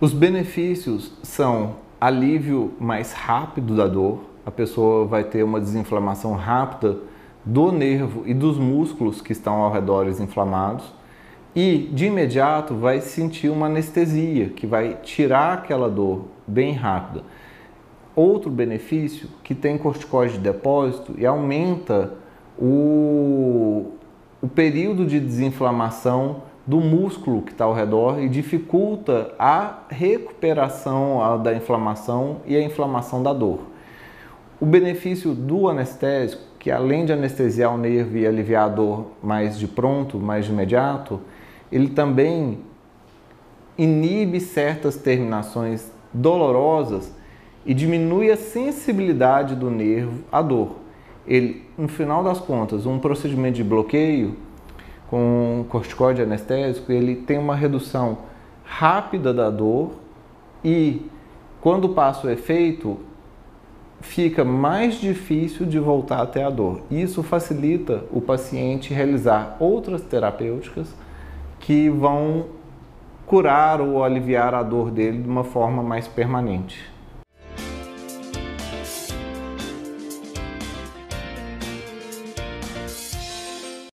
Os benefícios são alívio mais rápido da dor, a pessoa vai ter uma desinflamação rápida do nervo e dos músculos que estão ao redor inflamados e de imediato vai sentir uma anestesia que vai tirar aquela dor bem rápida. Outro benefício que tem corticoide de depósito e aumenta o, o período de desinflamação do músculo que está ao redor e dificulta a recuperação da inflamação e a inflamação da dor. O benefício do anestésico, que além de anestesiar o nervo e aliviar a dor mais de pronto, mais de imediato, ele também inibe certas terminações dolorosas e diminui a sensibilidade do nervo à dor. Ele, no final das contas, um procedimento de bloqueio com corticóide anestésico, ele tem uma redução rápida da dor e quando passa o efeito, fica mais difícil de voltar até a dor. Isso facilita o paciente realizar outras terapêuticas que vão curar ou aliviar a dor dele de uma forma mais permanente.